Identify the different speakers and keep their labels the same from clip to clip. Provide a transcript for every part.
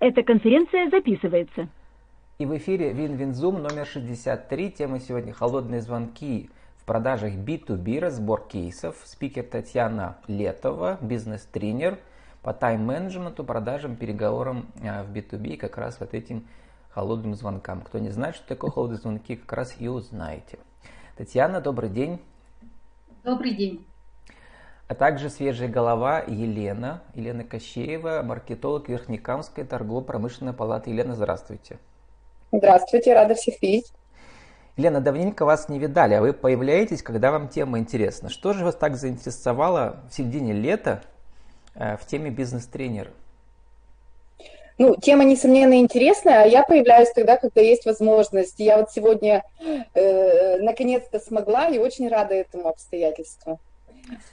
Speaker 1: Эта конференция записывается.
Speaker 2: И в эфире Win-Win Zoom номер 63. Тема сегодня «Холодные звонки в продажах B2B, разбор кейсов». Спикер Татьяна Летова, бизнес-тренер по тайм-менеджменту, продажам, переговорам а, в B2B, как раз вот этим холодным звонкам. Кто не знает, что такое холодные звонки, как раз и узнаете. Татьяна, добрый день.
Speaker 3: Добрый день
Speaker 2: а также свежая голова Елена, Елена Кощеева, маркетолог Верхнекамской торгово-промышленной палаты. Елена, здравствуйте.
Speaker 4: Здравствуйте, рада всех видеть.
Speaker 2: Елена, давненько вас не видали, а вы появляетесь, когда вам тема интересна. Что же вас так заинтересовало в середине лета э, в теме бизнес-тренера?
Speaker 4: Ну, тема, несомненно, интересная, а я появляюсь тогда, когда есть возможность. Я вот сегодня э, наконец-то смогла и очень рада этому обстоятельству.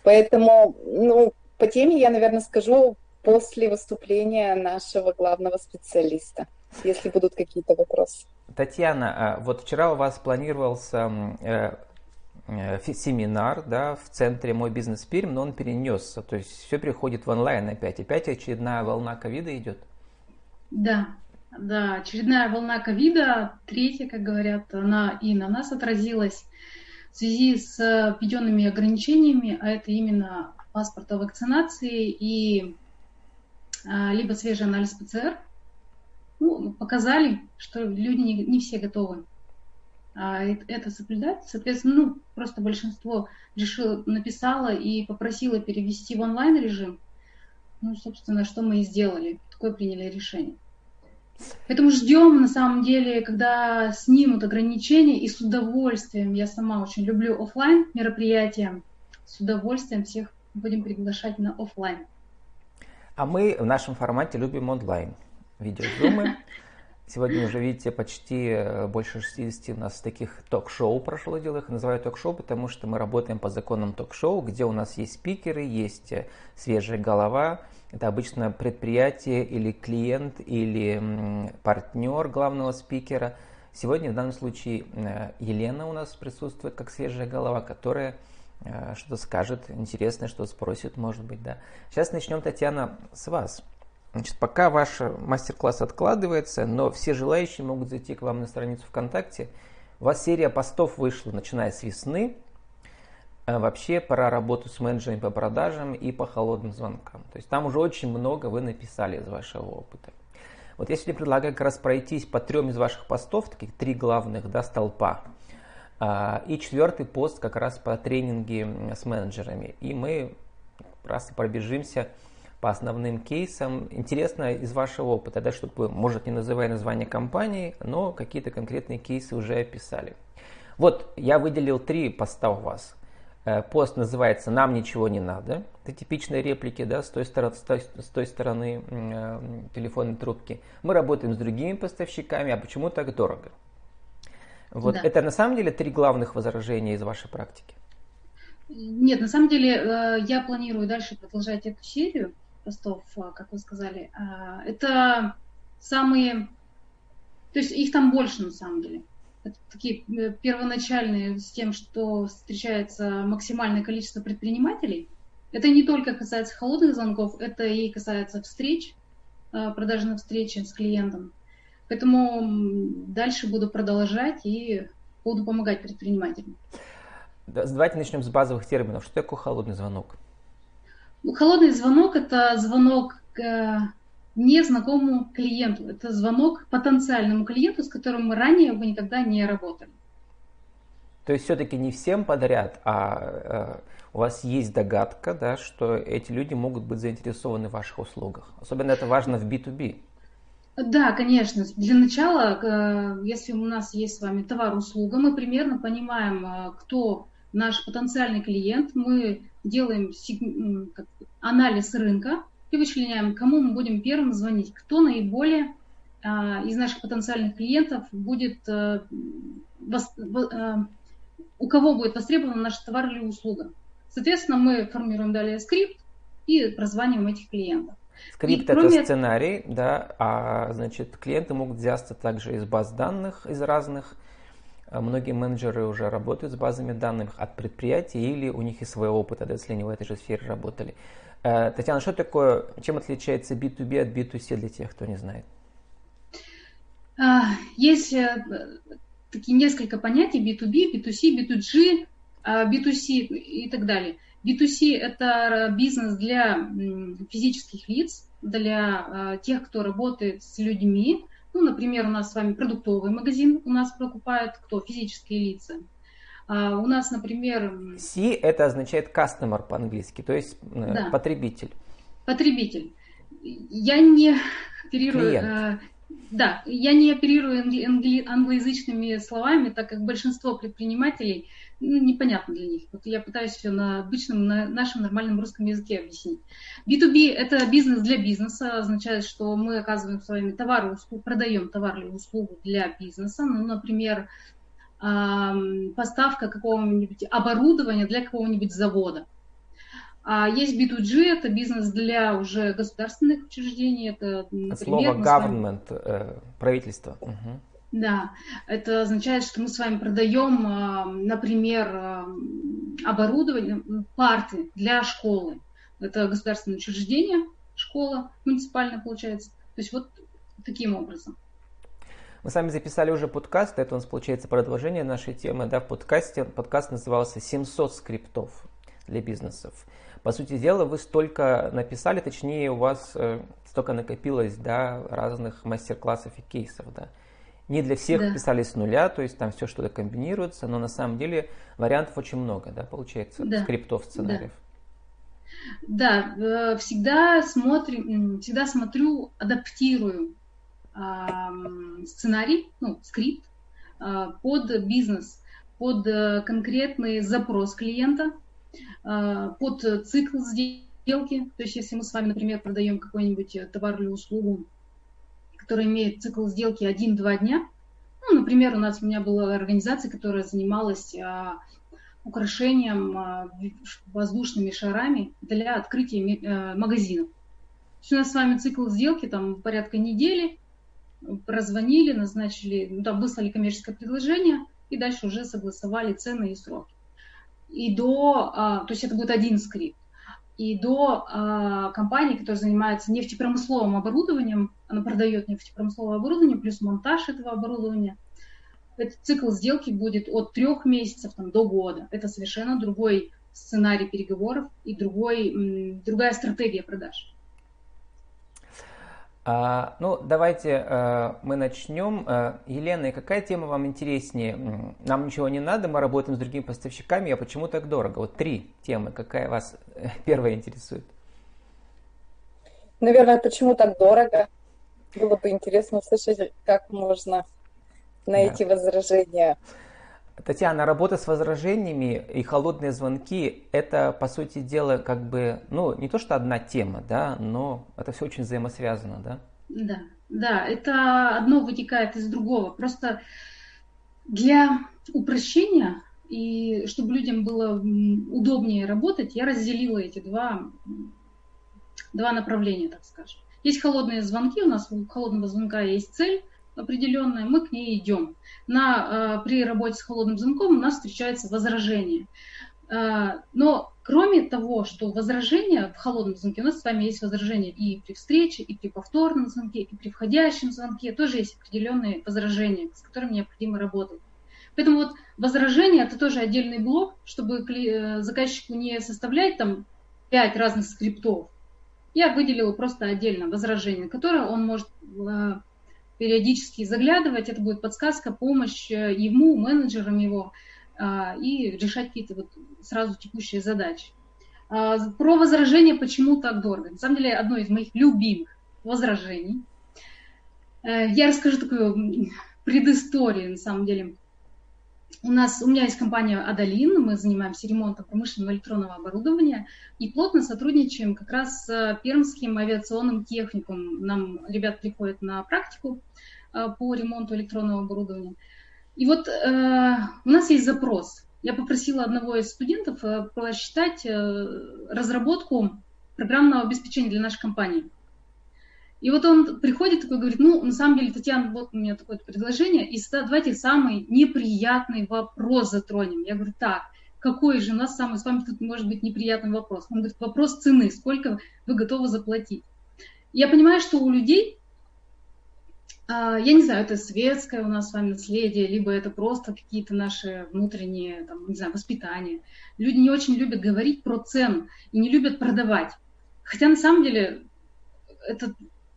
Speaker 4: Поэтому, ну, по теме я, наверное, скажу после выступления нашего главного специалиста, если будут какие-то вопросы.
Speaker 2: Татьяна, а вот вчера у вас планировался э, э, семинар да, в центре «Мой бизнес Пермь», но он перенесся, то есть все переходит в онлайн опять. Опять очередная волна ковида идет?
Speaker 3: Да, да, очередная волна ковида, третья, как говорят, она и на нас отразилась в связи с введенными ограничениями, а это именно паспорта вакцинации и а, либо свежий анализ ПЦР, ну, показали, что люди не, не все готовы а, это соблюдать. Соответственно, ну, просто большинство решило, написало и попросило перевести в онлайн режим. Ну, собственно, что мы и сделали. Такое приняли решение. Поэтому ждем, на самом деле, когда снимут ограничения, и с удовольствием, я сама очень люблю офлайн мероприятия, с удовольствием всех будем приглашать на офлайн.
Speaker 2: А мы в нашем формате любим онлайн видеозумы. Сегодня уже, видите, почти э, больше 60 у нас таких ток-шоу прошло дело. Их называю ток-шоу, потому что мы работаем по законам ток-шоу, где у нас есть спикеры, есть э, свежая голова, это обычно предприятие или клиент или партнер главного спикера. Сегодня в данном случае э, Елена у нас присутствует как свежая голова, которая что-то скажет интересное, что спросит, может быть, да. Сейчас начнем, Татьяна, с вас. Значит, пока ваш мастер-класс откладывается, но все желающие могут зайти к вам на страницу ВКонтакте. У вас серия постов вышла, начиная с весны, а вообще про работу с менеджерами по продажам и по холодным звонкам. То есть там уже очень много вы написали из вашего опыта. Вот я сегодня предлагаю как раз пройтись по трем из ваших постов, таких три главных да, столпа. А, и четвертый пост как раз по тренинге с менеджерами. И мы раз пробежимся по основным кейсам. Интересно из вашего опыта, да, чтобы вы, может, не называя название компании, но какие-то конкретные кейсы уже описали. Вот я выделил три поста у вас. Э, пост называется «Нам ничего не надо». Это типичные реплики да, с, той стороны, с, той, с той стороны э, телефонной трубки. Мы работаем с другими поставщиками, а почему так дорого? Вот да. это на самом деле три главных возражения из вашей практики.
Speaker 3: Нет, на самом деле э, я планирую дальше продолжать эту серию постов, э, как вы сказали. Это самые, то есть их там больше на самом деле такие э, первоначальные с тем, что встречается максимальное количество предпринимателей. Это не только касается холодных звонков, это и касается встреч, э, продажных встреч с клиентом. Поэтому дальше буду продолжать и буду помогать предпринимателям.
Speaker 2: Давайте начнем с базовых терминов. Что такое холодный звонок?
Speaker 3: Ну, холодный звонок – это звонок незнакомому клиенту. Это звонок потенциальному клиенту, с которым мы ранее вы никогда не работали.
Speaker 2: То есть все-таки не всем подряд, а э, у вас есть догадка, да, что эти люди могут быть заинтересованы в ваших услугах. Особенно это важно в B2B.
Speaker 3: Да, конечно. Для начала, э, если у нас есть с вами товар-услуга, мы примерно понимаем, э, кто наш потенциальный клиент. Мы делаем анализ рынка, и вычленяем, кому мы будем первым звонить, кто наиболее а, из наших потенциальных клиентов будет, вос, а, у кого будет востребован наш товар или услуга. Соответственно, мы формируем далее скрипт и прозваниваем этих клиентов.
Speaker 2: Скрипт и, это кроме... сценарий, да, а значит клиенты могут взяться также из баз данных, из разных. Многие менеджеры уже работают с базами данных от предприятий или у них есть свой опыт, если они в этой же сфере работали. Э, Татьяна, что такое, чем отличается B2B от B2C для тех, кто не знает?
Speaker 3: А, есть э, такие несколько понятий B2B, B2C, B2G, B2C и так далее. B2C – это бизнес для физических лиц, для а, тех, кто работает с людьми. Ну, например, у нас с вами продуктовый магазин у нас покупает кто? Физические лица. А у нас, например...
Speaker 2: C – это означает customer по-английски, то есть да. потребитель.
Speaker 3: Потребитель. Я не оперирую... Клиент. Э, да, я не оперирую англоязычными словами, так как большинство предпринимателей ну, непонятно для них. Вот я пытаюсь все на обычном, на нашем нормальном русском языке объяснить. B2B – это бизнес для бизнеса, означает, что мы оказываем с вами товар, услугу, продаем товар или услугу для бизнеса. Ну, например, поставка какого-нибудь оборудования для какого-нибудь завода. А есть B2G, это бизнес для уже государственных учреждений. Это,
Speaker 2: например, Слово government, э, правительство. Угу.
Speaker 3: Да, это означает, что мы с вами продаем, например, оборудование, парты для школы. Это государственное учреждение, школа муниципальная получается. То есть вот таким образом.
Speaker 2: Мы с вами записали уже подкаст, это у нас получается продолжение нашей темы. Да, в подкасте, подкаст назывался «700 скриптов для бизнесов». По сути дела, вы столько написали, точнее, у вас э, столько накопилось да, разных мастер-классов и кейсов. Да. Не для всех да. писали с нуля, то есть там все что-то комбинируется, но на самом деле вариантов очень много, да, получается, да. скриптов, сценариев.
Speaker 3: Да. да, э, всегда смотрим, всегда смотрю, адаптирую сценарий, ну, скрипт а, под бизнес, под э, конкретный запрос клиента, а, под цикл сделки. То есть если мы с вами, например, продаем какой-нибудь товар или услугу, который имеет цикл сделки 1-2 дня, ну, например, у нас у меня была организация, которая занималась а, украшением воздушными шарами для открытия э, магазинов. То есть у нас с вами цикл сделки там порядка недели, прозвонили, назначили, ну, там выслали коммерческое предложение и дальше уже согласовали цены и сроки. И до, а, то есть это будет один скрипт. И до а, компании, которая занимается нефтепромысловым оборудованием, она продает нефтепромысловое оборудование плюс монтаж этого оборудования, этот цикл сделки будет от трех месяцев там, до года. Это совершенно другой сценарий переговоров и другой, другая стратегия продаж.
Speaker 2: А, ну, давайте а, мы начнем. А, Елена, какая тема вам интереснее? Нам ничего не надо, мы работаем с другими поставщиками, а почему так дорого? Вот три темы, какая вас э, первая интересует?
Speaker 4: Наверное, почему так дорого? Было бы интересно услышать, как можно найти да. возражения.
Speaker 2: Татьяна, работа с возражениями и холодные звонки – это, по сути дела, как бы, ну, не то что одна тема, да, но это все очень взаимосвязано, да?
Speaker 3: Да, да, это одно вытекает из другого. Просто для упрощения и чтобы людям было удобнее работать, я разделила эти два, два направления, так скажем. Есть холодные звонки, у нас у холодного звонка есть цель – определенная, мы к ней идем. На, э, при работе с холодным замком у нас встречается возражение. Э, но кроме того, что возражение в холодном звонке, у нас с вами есть возражение и при встрече, и при повторном звонке, и при входящем звонке, тоже есть определенные возражения, с которыми необходимо работать. Поэтому вот возражение это тоже отдельный блок, чтобы э, заказчику не составлять там пять разных скриптов. Я выделила просто отдельно возражение, которое он может периодически заглядывать, это будет подсказка, помощь э, ему, менеджерам его, а, и решать какие-то вот сразу текущие задачи. А, про возражение, почему так дорого. На самом деле, одно из моих любимых возражений. Э, я расскажу такую предысторию, на самом деле. У нас, у меня есть компания Адалин, мы занимаемся ремонтом промышленного электронного оборудования и плотно сотрудничаем как раз с Пермским авиационным техникумом. Нам ребят приходят на практику э, по ремонту электронного оборудования. И вот э, у нас есть запрос. Я попросила одного из студентов э, просчитать э, разработку программного обеспечения для нашей компании. И вот он приходит такой, говорит, ну, на самом деле, Татьяна, вот у меня такое предложение, и давайте самый неприятный вопрос затронем. Я говорю, так, какой же у нас самый с вами тут может быть неприятный вопрос? Он говорит, вопрос цены, сколько вы готовы заплатить? Я понимаю, что у людей А, я не знаю, это светское у нас с вами наследие, либо это просто какие-то наши внутренние, там, не знаю, воспитания. Люди не очень любят говорить про цену и не любят продавать. Хотя на самом деле это,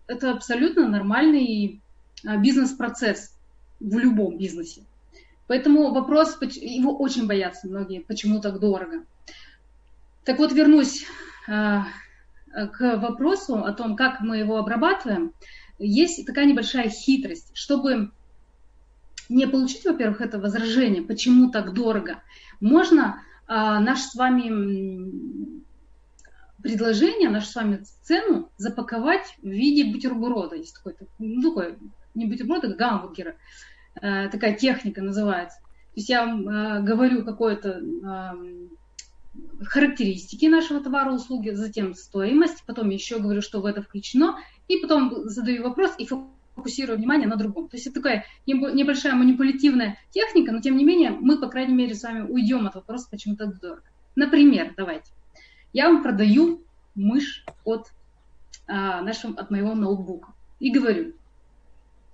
Speaker 3: это абсолютно нормальный а, бизнес-процесс в любом бизнесе. Поэтому вопрос, его очень боятся многие, почему так дорого. Так вот, вернусь а, к вопросу о том, как мы его обрабатываем. Есть такая небольшая хитрость, чтобы не получить, во-первых, это возражение, почему так дорого, можно а, наш с вами предложение, нашу с вами цену запаковать в виде бутерброда. Есть такой, ну, такой не бутерброд, а гамбургера. Э, такая техника называется. То есть я вам э, говорю какое-то э, характеристики нашего товара, услуги, затем стоимость, потом еще говорю, что в это включено, и потом задаю вопрос и фокусирую внимание на другом. То есть это такая небольшая манипулятивная техника, но тем не менее мы, по крайней мере, с вами уйдем от вопроса, почему так дорого. Например, давайте, я вам продаю мышь от, а, нашего, от моего ноутбука и говорю,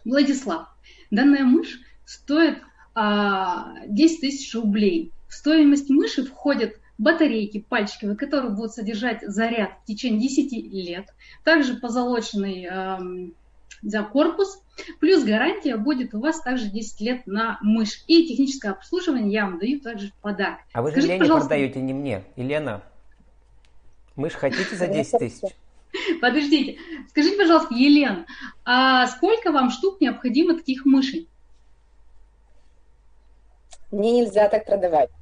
Speaker 3: Владислав, данная мышь стоит а, 10 тысяч рублей. В стоимость мыши входят батарейки пальчиковые, которые будут содержать заряд в течение 10 лет, также позолоченный э, за корпус, плюс гарантия будет у вас также 10 лет на мышь. И техническое обслуживание я вам даю также в подарок.
Speaker 2: А вы же Скажите, Лене продаете, не мне. Елена, мышь хотите за 10 тысяч?
Speaker 3: Подождите. Скажите, пожалуйста, Елена, а сколько вам штук необходимо таких мышей?
Speaker 4: Мне нельзя так продавать.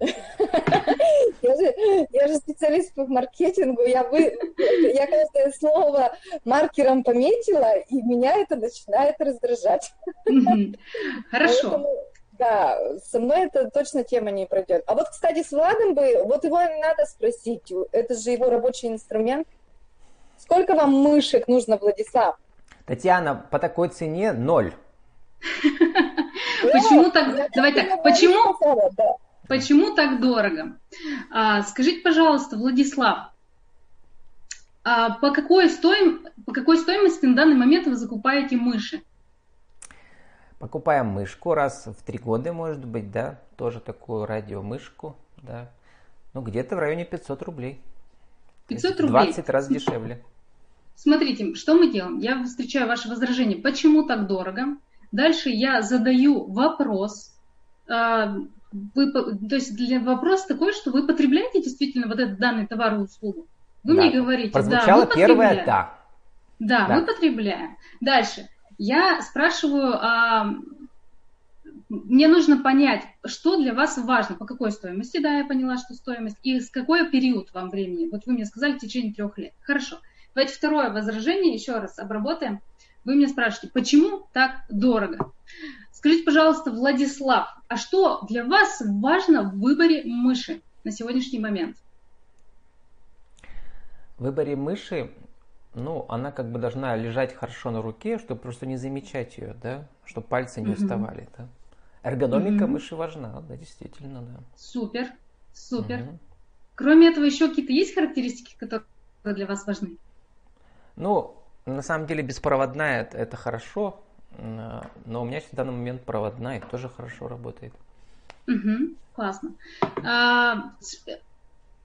Speaker 4: Я же, я же специалист по маркетингу, я, вы, я каждое слово маркером пометила, и меня это начинает раздражать.
Speaker 3: Хорошо. Поэтому,
Speaker 4: да, со мной это точно тема не пройдет. А вот, кстати, с Владом бы, вот его надо спросить, это же его рабочий инструмент. Сколько вам мышек нужно, Владислав?
Speaker 2: Татьяна, по такой цене ноль.
Speaker 3: Почему так? Давай так. Почему? Почему так дорого? А, скажите, пожалуйста, Владислав, а по, какой стоим, по какой стоимости на данный момент вы закупаете мыши?
Speaker 2: Покупаем мышку раз в три года, может быть, да, тоже такую радиомышку, да. Ну, где-то в районе 500 рублей.
Speaker 3: 500 рублей?
Speaker 2: 20 раз дешевле.
Speaker 3: Смотрите, что мы делаем? Я встречаю ваше возражение. Почему так дорого? Дальше я задаю вопрос. А, вы, то есть для вопрос такой, что вы потребляете действительно вот этот данный товар и услугу? Вы да. мне говорите,
Speaker 2: Прозвучало
Speaker 3: да, мы
Speaker 2: первое «да».
Speaker 3: Да, да, мы потребляем. Дальше. Я спрашиваю, а, мне нужно понять, что для вас важно, по какой стоимости, да, я поняла, что стоимость, и с какой период вам времени. Вот вы мне сказали в течение трех лет. Хорошо. Давайте второе возражение еще раз обработаем. Вы меня спрашиваете, почему так дорого? Скажите, пожалуйста, Владислав, а что для вас важно в выборе мыши на сегодняшний момент?
Speaker 2: В выборе мыши, ну, она как бы должна лежать хорошо на руке, чтобы просто не замечать ее, да, чтобы пальцы не уставали, да. Эргономика угу. мыши важна, да, действительно, да.
Speaker 3: Супер, супер. Угу. Кроме этого, еще какие-то есть характеристики, которые для вас важны?
Speaker 2: Ну, на самом деле беспроводная это, это хорошо, но у меня в данный момент проводная тоже хорошо работает.
Speaker 3: Угу, классно. А,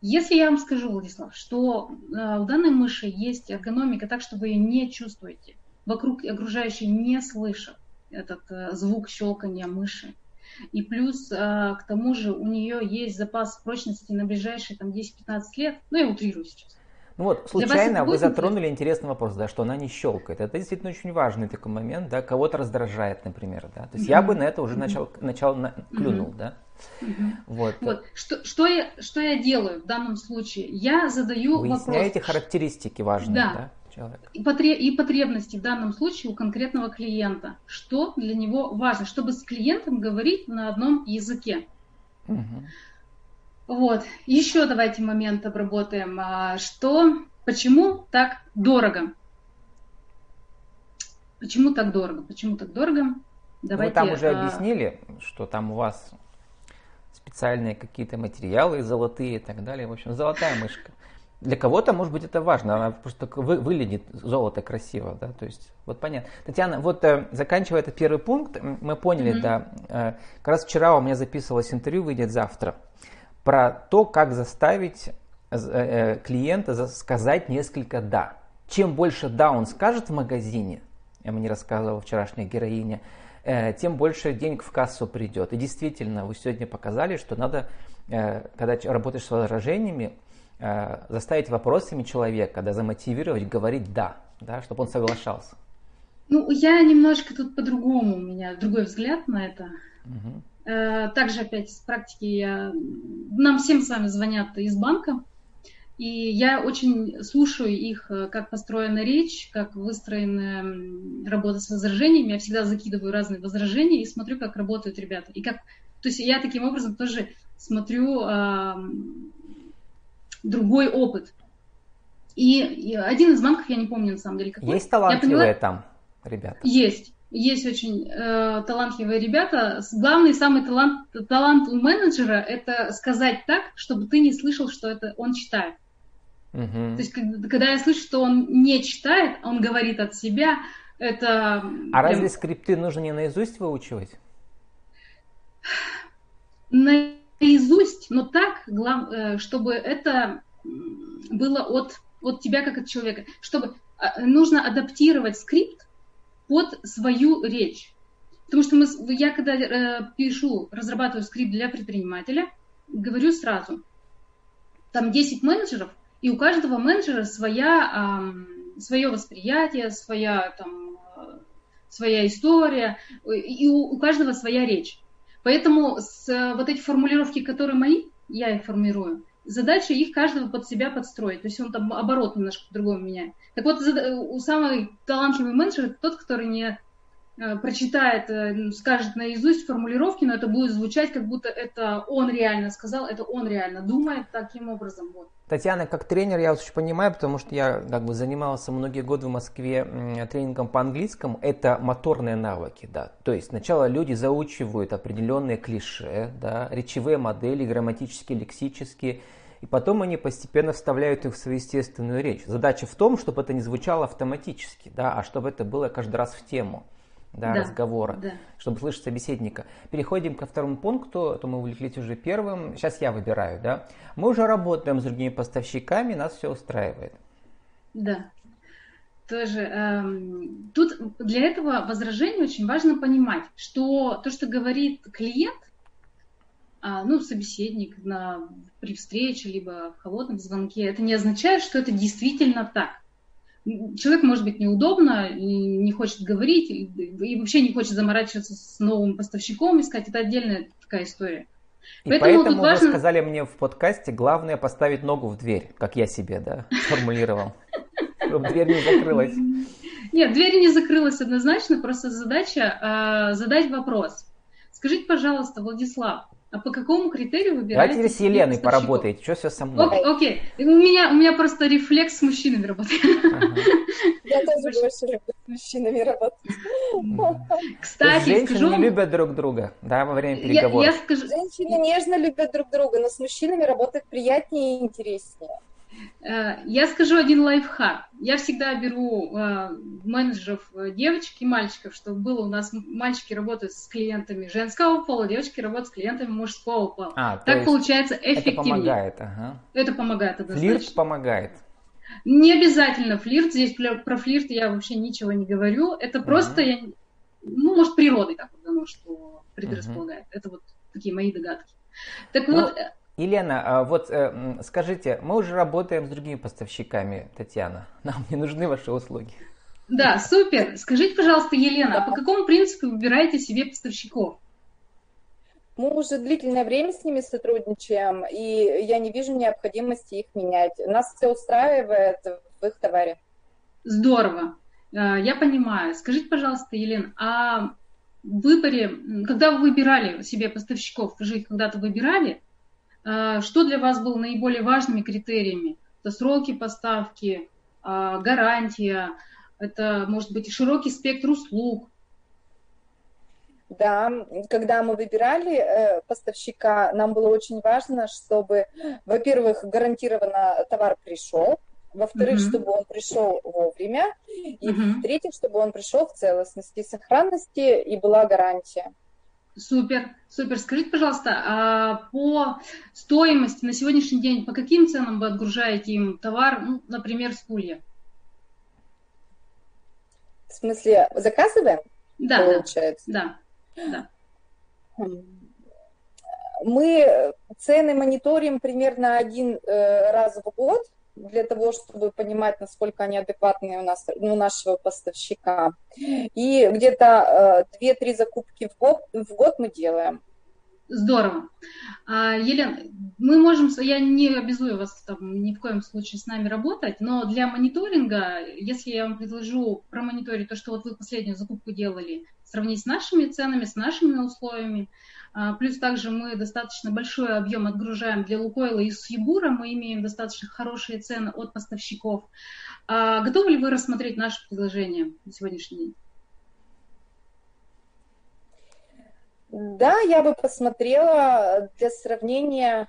Speaker 3: если я вам скажу, Владислав, что а, у данной мыши есть эргономика так, что вы ее не чувствуете, вокруг окружающие не слышат этот а, звук щелкания мыши, и плюс а, к тому же у нее есть запас прочности на ближайшие там 10-15 лет, ну я утрирую сейчас,
Speaker 2: ну вот, случайно вы затронули интересный вопрос, да, что она не щелкает. Это действительно очень важный такой момент, да, кого-то раздражает, например, да. То есть mm-hmm. я бы на это уже начал, начал на, клюнул, mm-hmm. да.
Speaker 3: Mm-hmm. Вот. вот. Что, что, я, что я делаю в данном случае? Я задаю
Speaker 2: Вы
Speaker 3: вопрос.
Speaker 2: Выясняете характеристики важные, да. да?
Speaker 3: Человека. И, потреб, и потребности в данном случае у конкретного клиента. Что для него важно, чтобы с клиентом говорить на одном языке. Угу. Вот. Еще давайте момент обработаем. А, что, почему так дорого? Почему так дорого? Почему так дорого?
Speaker 2: Давайте, Вы там уже а... объяснили, что там у вас специальные какие-то материалы золотые и так далее. В общем, золотая мышка. для кого-то, может быть, это важно, она просто вы, выглядит золото красиво, да, то есть, вот понятно. Татьяна, вот э, заканчивая этот первый пункт, мы поняли, mm-hmm. да, э, как раз вчера у меня записывалось интервью, выйдет завтра, про то, как заставить э, э, клиента сказать несколько «да». Чем больше «да» он скажет в магазине, я мне рассказывала вчерашняя героиня, тем больше денег в кассу придет. И действительно, вы сегодня показали, что надо, э, когда работаешь с возражениями, Э, заставить вопросами человека, да, замотивировать, говорить «да», да, чтобы он соглашался?
Speaker 3: Ну, я немножко тут по-другому, у меня другой взгляд на это. Угу. Также опять с практики я... Нам всем с вами звонят из банка, и я очень слушаю их, э, как построена речь, как выстроена работа с возражениями. Я всегда закидываю разные возражения и смотрю, как работают ребята. И как... То есть я таким образом тоже смотрю другой опыт. И, и один из банков, я не помню на самом деле какой.
Speaker 2: Есть талантливые поняла, там ребята?
Speaker 3: Есть. Есть очень э, талантливые ребята. Главный самый талант, талант у менеджера это сказать так, чтобы ты не слышал, что это он читает. Угу. То есть, когда, я слышу, что он не читает, он говорит от себя, это...
Speaker 2: А разве скрипты нужно не наизусть выучивать?
Speaker 3: На наизусть, но так, э, чтобы это было от, от тебя как от человека, чтобы а, нужно адаптировать скрипт под свою речь. Потому что мы, я когда э, пишу, разрабатываю скрипт для предпринимателя, говорю сразу, там 10 менеджеров, и у каждого менеджера своя, э, свое восприятие, своя, там, э, своя история, и у, у каждого своя речь. Поэтому с, э, вот эти формулировки, которые мои, я их формирую, задача их каждого под себя подстроить. То есть он там оборот немножко по-другому меняет. Так вот, у самый талантливый менеджер это тот, который не Э, прочитает, э, скажет наизусть формулировки, но это будет звучать, как будто это он реально сказал, это он реально думает таким образом. Вот.
Speaker 2: Татьяна, как тренер, я очень понимаю, потому что я как бы занимался многие годы в Москве тренингом по английскому. Это моторные навыки, да. То есть сначала люди заучивают определенные клише, да, речевые модели, грамматические, лексические, и потом они постепенно вставляют их в свою естественную речь. Задача в том, чтобы это не звучало автоматически, да, а чтобы это было каждый раз в тему да, да, разговора, да. чтобы слышать собеседника. Переходим ко второму пункту, то мы увлеклись уже первым. Сейчас я выбираю, да. Мы уже работаем с другими поставщиками, нас все устраивает.
Speaker 3: Да. Тоже эм, тут для этого возражения очень важно понимать, что то, что говорит клиент, а, ну, собеседник на, при встрече, либо в холодном звонке, это не означает, что это действительно так человек может быть неудобно, не хочет говорить, и, и вообще не хочет заморачиваться с новым поставщиком, искать. Это отдельная такая история.
Speaker 2: И поэтому, поэтому важно... вы сказали мне в подкасте, главное поставить ногу в дверь, как я себе, да, сформулировал, чтобы дверь не закрылась.
Speaker 3: Нет, дверь не закрылась однозначно, просто задача э, задать вопрос. Скажите, пожалуйста, Владислав, а по какому критерию выбираете?
Speaker 2: Давайте с Еленой поработаете. Что все со мной?
Speaker 3: Окей, окей. У меня, у меня просто рефлекс с мужчинами работает.
Speaker 4: Я тоже больше люблю с мужчинами работать.
Speaker 2: Кстати, Женщины скажу... не любят друг друга, да, во время переговоров. Я, я
Speaker 4: скажу... Женщины нежно любят друг друга, но с мужчинами работать приятнее и интереснее.
Speaker 3: Э, я скажу один лайфхак. Я всегда беру э, менеджеров э, девочек и мальчиков, чтобы было у нас мальчики работают с клиентами женского пола, девочки работают с клиентами мужского пола. А, так получается эффективнее. Это
Speaker 2: помогает, ага.
Speaker 3: Это помогает однозначно.
Speaker 2: Флирт помогает.
Speaker 3: Не обязательно флирт. Здесь про флирт я вообще ничего не говорю. Это просто, uh я, ну, может, природой так вот дано, что предрасполагает. uh Это вот такие мои догадки. Так ну, вот,
Speaker 2: Елена, а вот э, скажите, мы уже работаем с другими поставщиками, Татьяна. Нам не нужны ваши услуги.
Speaker 3: Да, супер. Скажите, пожалуйста, Елена, а по какому принципу выбираете себе поставщиков?
Speaker 4: Мы уже длительное время с ними сотрудничаем, и я не вижу необходимости их менять. Нас все устраивает в их товаре.
Speaker 3: Здорово. Э, я понимаю. Скажите, пожалуйста, Елена, а в выборе, когда вы выбирали себе поставщиков, вы же их когда-то выбирали, что для вас было наиболее важными критериями? Это сроки поставки, а, гарантия, это может быть широкий спектр услуг.
Speaker 4: Да, когда мы выбирали э, поставщика, нам было очень важно, чтобы, во-первых, гарантированно товар пришел, во-вторых, угу. чтобы он пришел вовремя, и угу. в-третьих, чтобы он пришел в целостности, сохранности и была гарантия.
Speaker 3: Супер, супер. Скажите, пожалуйста, а по стоимости на сегодняшний день, по каким ценам вы отгружаете им товар, ну, например, с Пулья?
Speaker 4: В смысле, заказываем?
Speaker 3: Да, получается. да, да.
Speaker 4: Хм. Мы цены мониторим примерно один э, раз в год для того, чтобы понимать, насколько они адекватные у нас, ну, у нашего поставщика. И где-то э, 2-3 закупки в год, в год мы делаем.
Speaker 3: Здорово. А, Елена, мы можем, я не обязую вас там, ни в коем случае с нами работать, но для мониторинга, если я вам предложу промониторить то, что вот вы последнюю закупку делали, сравнить с нашими ценами, с нашими условиями, плюс также мы достаточно большой объем отгружаем для Лукойла и Сьюбура, мы имеем достаточно хорошие цены от поставщиков. А готовы ли вы рассмотреть наше предложение на сегодняшний день?
Speaker 4: Да, я бы посмотрела для сравнения,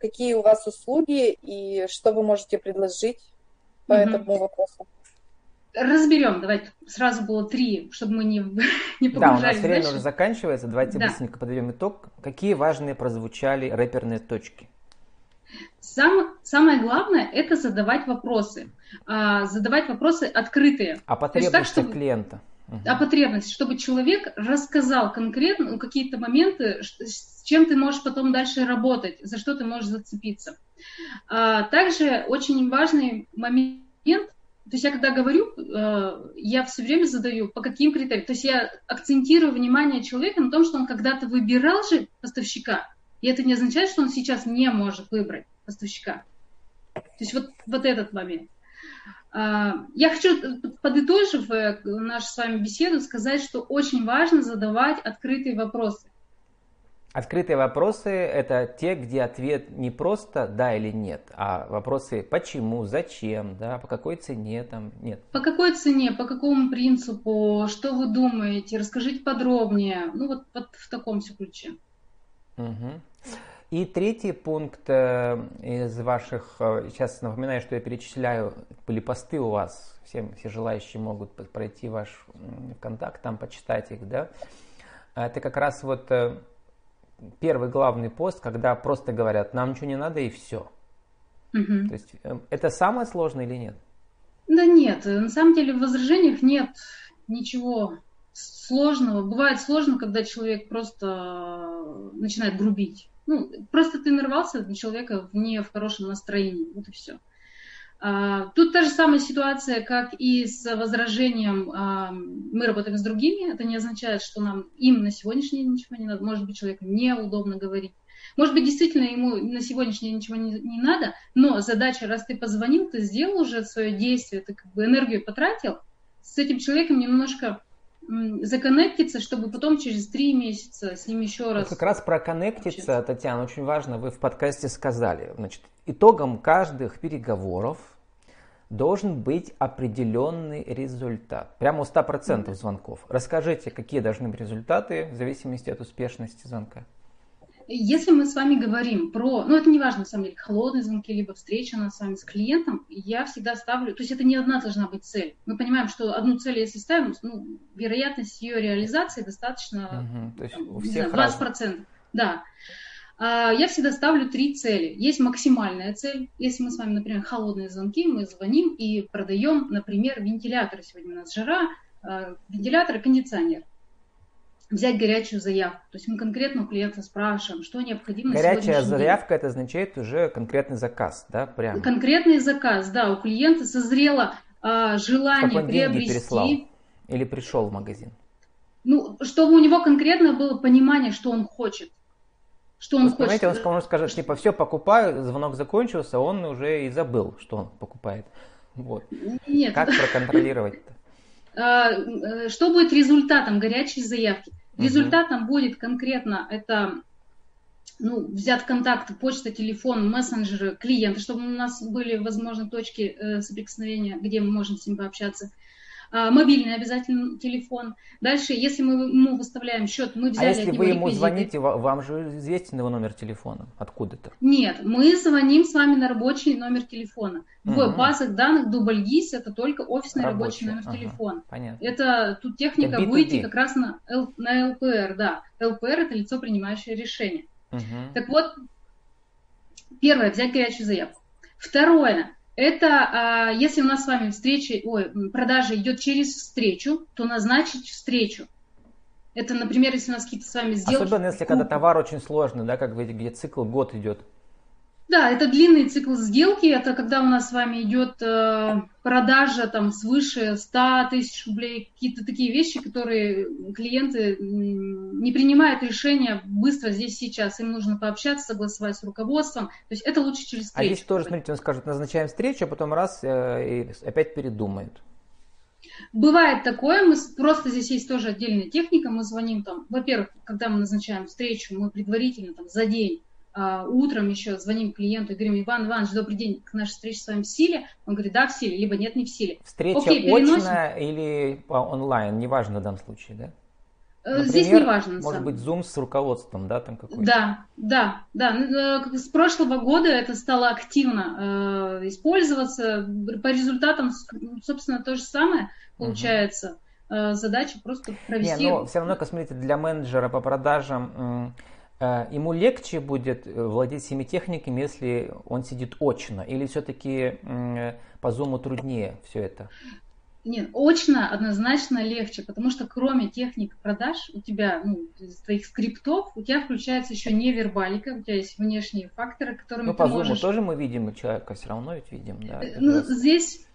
Speaker 4: какие у вас услуги и что вы можете предложить по угу. этому вопросу.
Speaker 3: Разберем, давайте сразу было три, чтобы мы не, не погружались
Speaker 2: Да, у нас время дальше. уже заканчивается, давайте да. быстренько подведем итог. Какие важные прозвучали рэперные точки?
Speaker 3: Сам, самое главное – это задавать вопросы. А, задавать вопросы открытые.
Speaker 2: А потребности так, чтобы... клиента?
Speaker 3: а потребность, чтобы человек рассказал конкретно какие-то моменты, с чем ты можешь потом дальше работать, за что ты можешь зацепиться. А, также очень важный момент, то есть я когда говорю, э, я все время задаю, по каким критериям. То есть я акцентирую внимание человека на том, что он когда-то выбирал же поставщика, и это не означает, что он сейчас не может выбрать поставщика. То есть вот, вот этот момент. А, я хочу, подытожив э, нашу с вами беседу, сказать, что очень важно задавать открытые вопросы.
Speaker 2: Открытые вопросы – это те, где ответ не просто «да» или «нет», а вопросы «почему», «зачем», да, «по какой цене», там, «нет».
Speaker 3: По какой цене, по какому принципу, что вы думаете, расскажите подробнее, ну вот, вот в таком все ключе.
Speaker 2: Угу. И третий пункт э, из ваших, э, сейчас напоминаю, что я перечисляю, были посты у вас, всем, все желающие могут пройти ваш контакт, там почитать их, да. Это как раз вот э, первый главный пост, когда просто говорят, нам ничего не надо и все. Угу. То есть это самое сложное или нет?
Speaker 3: Да нет, на самом деле в возражениях нет ничего сложного. Бывает сложно, когда человек просто начинает грубить. Ну, просто ты нарвался на человека не в хорошем настроении. Вот и все. А, тут та же самая ситуация, как и с возражением а, «мы работаем с другими». Это не означает, что нам им на сегодняшний день ничего не надо. Может быть, человеку неудобно говорить. Может быть, действительно ему на сегодняшний день ничего не, не надо, но задача, раз ты позвонил, ты сделал уже свое действие, ты как бы энергию потратил, с этим человеком немножко законнектиться, чтобы потом через три месяца с ним еще раз...
Speaker 2: Вот как раз про коннектиться, Татьяна, очень важно, вы в подкасте сказали. Значит, итогом каждых переговоров должен быть определенный результат. Прямо у 100% звонков. Расскажите, какие должны быть результаты в зависимости от успешности звонка.
Speaker 3: Если мы с вами говорим про, ну это не важно, на самом деле, холодные звонки, либо встреча нас с вами с клиентом, я всегда ставлю, то есть это не одна должна быть цель. Мы понимаем, что одну цель, если ставим, ну, вероятность ее реализации достаточно, угу, там, у всех знаю, 20%. Разные. Да. А, я всегда ставлю три цели. Есть максимальная цель. Если мы с вами, например, холодные звонки, мы звоним и продаем, например, вентиляторы. Сегодня у нас жара, а, вентилятор и кондиционер взять горячую заявку. То есть мы конкретно у клиента спрашиваем, что необходимо
Speaker 2: Горячая заявка это означает уже конкретный заказ, да, прямо?
Speaker 3: Конкретный заказ, да, у клиента созрело а, желание Чтобы он приобрести. Деньги переслал
Speaker 2: или пришел в магазин?
Speaker 3: Ну, чтобы у него конкретно было понимание, что он хочет. Что он
Speaker 2: Вы хочет. Понимаете, он, он скажет, типа, все, покупаю, звонок закончился, он уже и забыл, что он покупает. Вот. Нет. Как проконтролировать-то?
Speaker 3: А, э, что будет результатом горячей заявки? Результатом будет конкретно это ну, взят контакт, почта, телефон, мессенджеры, клиенты, чтобы у нас были, возможно, точки э, соприкосновения, где мы можем с ним пообщаться. А, мобильный обязательно телефон. Дальше, если мы ему выставляем счет, мы взяли
Speaker 2: А если вы ему
Speaker 3: реквизиты.
Speaker 2: звоните, ва- вам же известен его номер телефона откуда-то?
Speaker 3: Нет, мы звоним с вами на рабочий номер телефона. В
Speaker 2: Мгм.
Speaker 3: базах данных Дубльгиз это только офисный рабочий,
Speaker 2: Рабочий,
Speaker 3: номер
Speaker 2: ага.
Speaker 3: телефона.
Speaker 2: Понятно.
Speaker 3: Это тут техника
Speaker 2: Это B2B.
Speaker 3: выйти как раз на, Л- на ЛПР, да. ЛПР это лицо, принимающее решение.
Speaker 2: Мгм.
Speaker 3: Так вот, первое, взять горячую заявку. Второе, это а, если у нас с вами встреча, ой, продажа идет через встречу, то назначить встречу. Это, например, если у нас какие-то с вами сделки.
Speaker 2: Особенно если когда товар очень сложный, да, как вы, где цикл год идет.
Speaker 3: Да, это длинный цикл сделки. Это когда у нас с вами идет э, продажа там свыше 100 тысяч рублей, какие-то такие вещи, которые клиенты не принимают решения быстро здесь сейчас. Им нужно пообщаться, согласовать с руководством. То есть это лучше через
Speaker 2: А
Speaker 3: встречу.
Speaker 2: здесь тоже, смотрите, он скажет, назначаем встречу, а потом раз э, и опять передумает.
Speaker 3: Бывает такое, мы просто здесь есть тоже отдельная техника, мы звоним там, во-первых, когда мы назначаем встречу, мы предварительно там за день, а, утром еще звоним клиенту и говорим, Иван Иванович, добрый день, к нашей встрече с вами в силе? Он говорит, да, в силе, либо нет, не в силе.
Speaker 2: Встреча
Speaker 3: Окей, переносим.
Speaker 2: или онлайн, неважно в данном случае, да?
Speaker 3: Э, Здесь не важно.
Speaker 2: может
Speaker 3: самом
Speaker 2: быть, Zoom с руководством, да, там какой-то?
Speaker 3: Да, да, да. Ну, э, С прошлого года это стало активно э, использоваться. По результатам, собственно, то же самое получается. Э, задача просто
Speaker 2: Не,
Speaker 3: провести.
Speaker 2: но все равно, смотрите, для менеджера по продажам ему легче будет э, владеть всеми техниками, если он сидит очно, или все-таки по Zoom труднее все это?
Speaker 3: Нет, очно однозначно легче, потому что кроме техник продаж у тебя, ну, из твоих скриптов, у тебя включается еще невербалика, у тебя есть внешние факторы, которыми
Speaker 2: Ну,
Speaker 3: ты
Speaker 2: по
Speaker 3: можешь...
Speaker 2: тоже мы видим человека, все равно ведь видим, да.
Speaker 3: Э, Ну, здесь,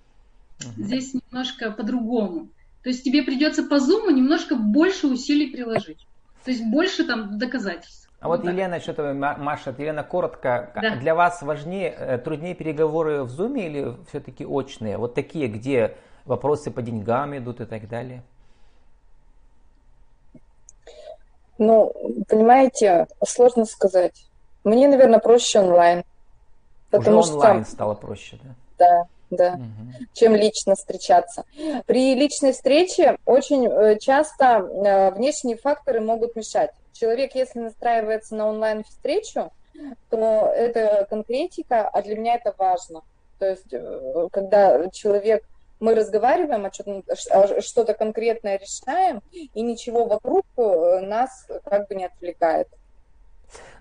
Speaker 2: Мгм.
Speaker 3: здесь немножко по-другому. То есть тебе придется по зуму немножко больше усилий приложить. То есть больше там доказательств.
Speaker 2: А вот
Speaker 3: так.
Speaker 2: Елена, что-то Ма- Маша, Елена, коротко,
Speaker 3: Да.
Speaker 2: для вас важнее, э, труднее переговоры в Zoom или все-таки очные? Вот такие, где вопросы по деньгам идут и так далее?
Speaker 4: Ну, понимаете, сложно сказать. Мне, наверное, проще онлайн. Потому
Speaker 2: Уже онлайн
Speaker 4: что,
Speaker 2: стало проще, да?
Speaker 4: да, да,
Speaker 2: Мгм.
Speaker 4: чем лично встречаться. При личной встрече очень э, часто э, внешние факторы могут мешать. Человек, если настраивается на онлайн-встречу, то это конкретика, а для меня это важно. То есть, э, когда человек, мы разговариваем, о что-то конкретное решаем, и ничего вокруг э, нас как бы не отвлекает.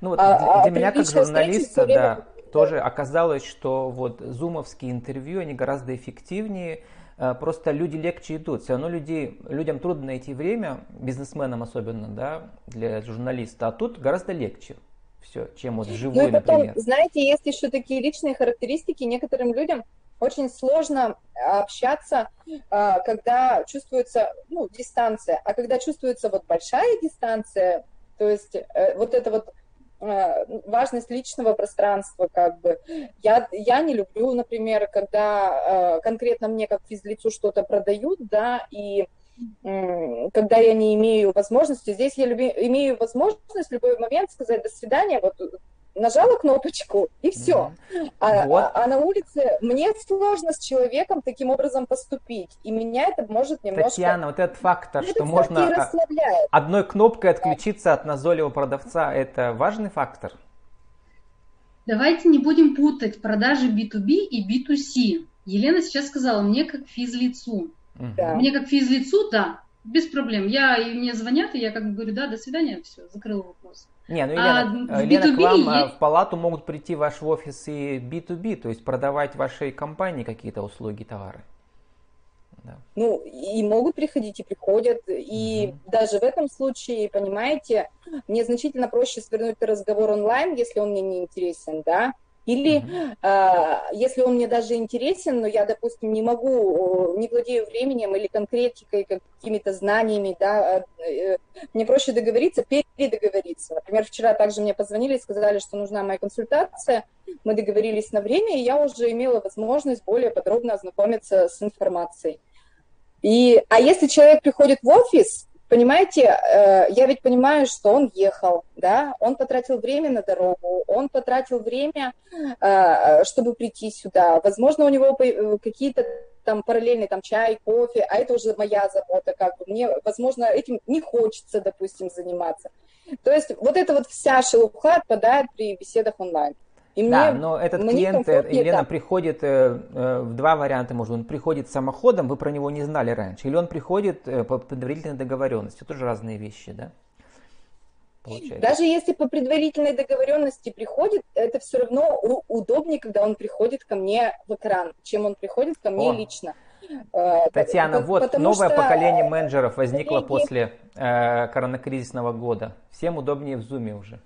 Speaker 2: Ну вот
Speaker 4: А-
Speaker 2: для,
Speaker 4: а
Speaker 2: меня как журналиста,
Speaker 4: время-
Speaker 2: да, тоже оказалось, что вот зумовские интервью, они гораздо эффективнее, просто люди легче идут. Все равно людей, людям трудно найти время, бизнесменам особенно, да, для журналиста, а тут гораздо легче все, чем вот
Speaker 4: Ну
Speaker 2: вживую,
Speaker 4: и потом,
Speaker 2: например.
Speaker 4: знаете, есть еще такие личные характеристики. Некоторым людям очень сложно общаться, а, когда чувствуется ну, дистанция. А когда чувствуется вот большая дистанция, то есть э, вот это вот э, важность личного пространства, как бы. Я, я не люблю, например, когда э, конкретно мне как физлицу что-то продают, да, и когда я не имею возможности, здесь я люби- имею возможность в любой момент сказать до свидания, вот нажала кнопочку и все. А,
Speaker 2: Вот.
Speaker 4: а- а на улице мне сложно с человеком таким образом поступить, и меня это может немножко...
Speaker 2: Татьяна, вот этот фактор,
Speaker 4: Это,
Speaker 2: что можно одной кнопкой отключиться от назойливого продавца, это важный фактор?
Speaker 3: Давайте не будем путать продажи B2B и B2C. Елена сейчас сказала, мне как физлицу.
Speaker 4: Да.
Speaker 3: Мне как физлицу, да, без проблем. Я, и мне звонят, и я как бы говорю, да, до свидания, все, закрыл вопрос.
Speaker 2: Не, ну
Speaker 3: А
Speaker 2: Елена,
Speaker 3: в
Speaker 2: э, Елена, к
Speaker 3: B2B
Speaker 2: вам э,
Speaker 3: есть-
Speaker 2: в палату могут прийти в ваш офис и B2B, то есть продавать вашей компании какие-то услуги, товары. Да.
Speaker 4: Ну, и могут приходить, и приходят. И
Speaker 2: Мгм.
Speaker 4: даже в этом случае, понимаете, мне значительно проще свернуть разговор онлайн, если он мне не интересен, да, или
Speaker 2: Мгм.
Speaker 4: а, если он мне даже интересен, но я, допустим, не могу, э, не владею временем или конкретикой, какими-то знаниями, да, э, мне проще договориться, передоговориться. Например, вчера также мне позвонили и сказали, что нужна моя консультация, мы договорились на время, и я уже имела возможность более подробно ознакомиться с информацией. И, а если человек приходит в офис, понимаете, э, я ведь понимаю, что он ехал, да, он потратил время на дорогу, он потратил время, э, чтобы прийти сюда. Возможно, у него э, какие-то там параллельный там чай, кофе, а это уже моя забота, как бы мне, возможно, этим не хочется, допустим, заниматься. То есть вот эта вот вся шелуха отпадает при беседах онлайн.
Speaker 2: И да, мне, но этот мне клиент, э, Елена, да. приходит э, э, в два варианта, может, он приходит самоходом, вы про него не знали раньше, или он приходит э, по предварительной договоренности, тоже разные вещи, да?
Speaker 4: Получается. Даже если по предварительной договоренности приходит, это все равно удобнее, когда он приходит ко мне в экран, чем он приходит ко мне О. лично.
Speaker 2: Э, Татьяна, вот новое что... поколение менеджеров возникло коллеги... после э, коронакризисного года. Всем удобнее в зуме уже.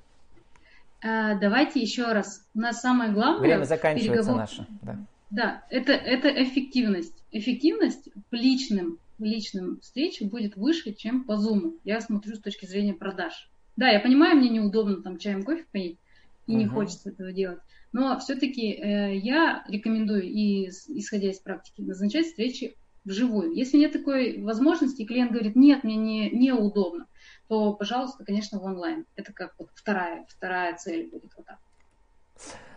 Speaker 3: А, давайте еще раз. У нас самое главное...
Speaker 2: Время заканчивается переговор... наше.
Speaker 3: Да, да это, это эффективность. Эффективность в личном, в личном встрече будет выше, чем по зуму. Я смотрю с точки зрения продаж. Да, я понимаю, мне неудобно там чаем кофе поить, и угу. не хочется этого делать. Но все-таки э, я рекомендую, и исходя из практики, назначать встречи вживую. Если нет такой возможности, и клиент говорит, нет, мне не, неудобно, то, пожалуйста, конечно, в онлайн. Это как вот вторая, вторая цель будет вот так.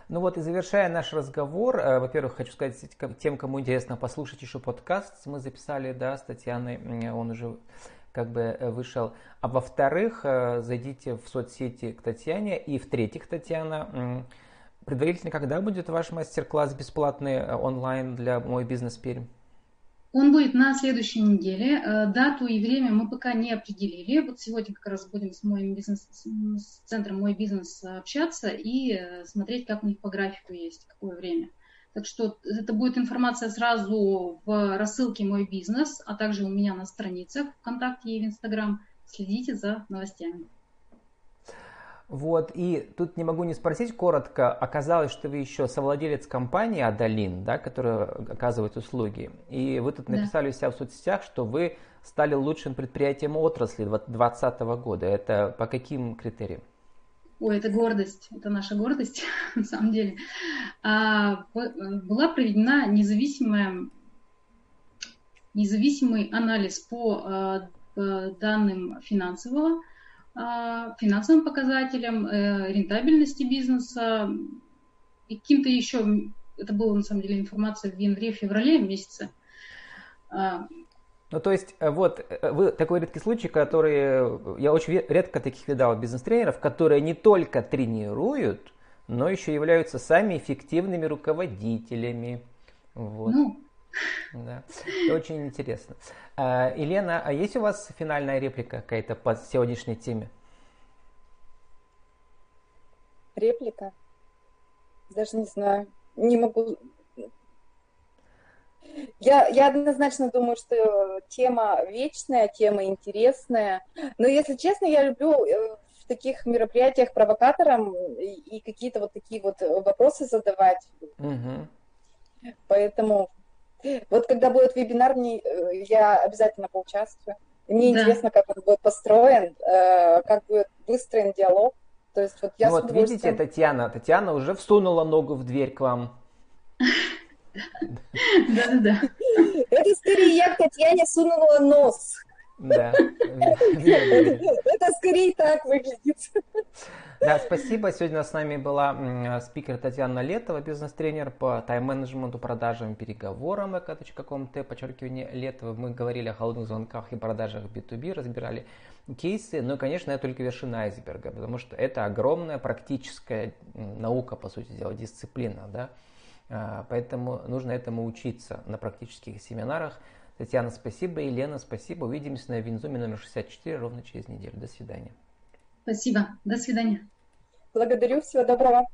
Speaker 2: Ну вот и завершая наш разговор, э, во-первых, хочу сказать тем, кому интересно послушать еще подкаст, мы записали, да, с Татьяной, он уже как бы э, вышел. А во-вторых, э, зайдите в соцсети к Татьяне. И в-третьих, Татьяна, предварительно когда будет ваш мастер-класс бесплатный онлайн для «Мой бизнес Пермь»?
Speaker 3: Он будет на следующей неделе. Дату и время мы пока не определили. Вот сегодня как раз будем с моим бизнес, с центром «Мой бизнес» общаться и смотреть, как у них по графику есть, какое время. Так что это будет информация сразу в рассылке «Мой бизнес», а также у меня на страницах ВКонтакте и в Инстаграм. Следите за новостями.
Speaker 2: Вот, и тут не могу не спросить коротко, оказалось, что вы еще совладелец компании Адалин, да, которая оказывает услуги, и вы тут написали да. у себя в соцсетях, что вы стали лучшим предприятием отрасли 2020 года. Это по каким критериям?
Speaker 3: Ой, это гордость, это наша гордость, на самом деле. А, была проведена независимая, независимый анализ по, по данным финансового, финансовым показателям, э, рентабельности бизнеса и каким-то еще, это была на самом деле информация в январе-феврале месяце,
Speaker 2: ну, то есть, э, вот, э, вы такой редкий случай, который, я очень редко таких видал бизнес-тренеров, которые не только тренируют, но еще являются сами эффективными руководителями. Вот. Ну. Да. Это очень интересно. А, Елена, а есть у вас финальная реплика какая-то по сегодняшней теме?
Speaker 4: Реплика? Даже не знаю. Не могу я, я однозначно думаю, что тема вечная, тема интересная. Но, если честно, я люблю э, в таких мероприятиях провокаторам и, и какие-то вот такие вот вопросы задавать. Угу. Поэтому вот когда будет вебинар, э, я обязательно поучаствую. Мне да. интересно, как он будет построен, э, как будет выстроен диалог.
Speaker 2: То есть вот я вот видите, Татьяна, Татьяна уже всунула ногу в дверь к вам.
Speaker 3: Да-да-да.
Speaker 4: Это скорее я к Татьяне сунула нос.
Speaker 2: Да.
Speaker 4: Это скорее так выглядит.
Speaker 2: Да, спасибо. Сегодня с нами была спикер Татьяна Летова, бизнес-тренер по тайм-менеджменту, продажам, переговорам, эко.ком-т, подчеркивание Летова. Мы говорили о холодных звонках и продажах B2B, разбирали кейсы, но, конечно, это только вершина айсберга, потому что это огромная практическая наука, по сути дела, дисциплина, да, а, поэтому нужно этому учиться на практических семинарах. Татьяна, спасибо. Елена, спасибо. Увидимся на Винзуме номер 64 ровно через неделю. До свидания.
Speaker 3: Спасибо. До свидания.
Speaker 4: Благодарю. Всего доброго.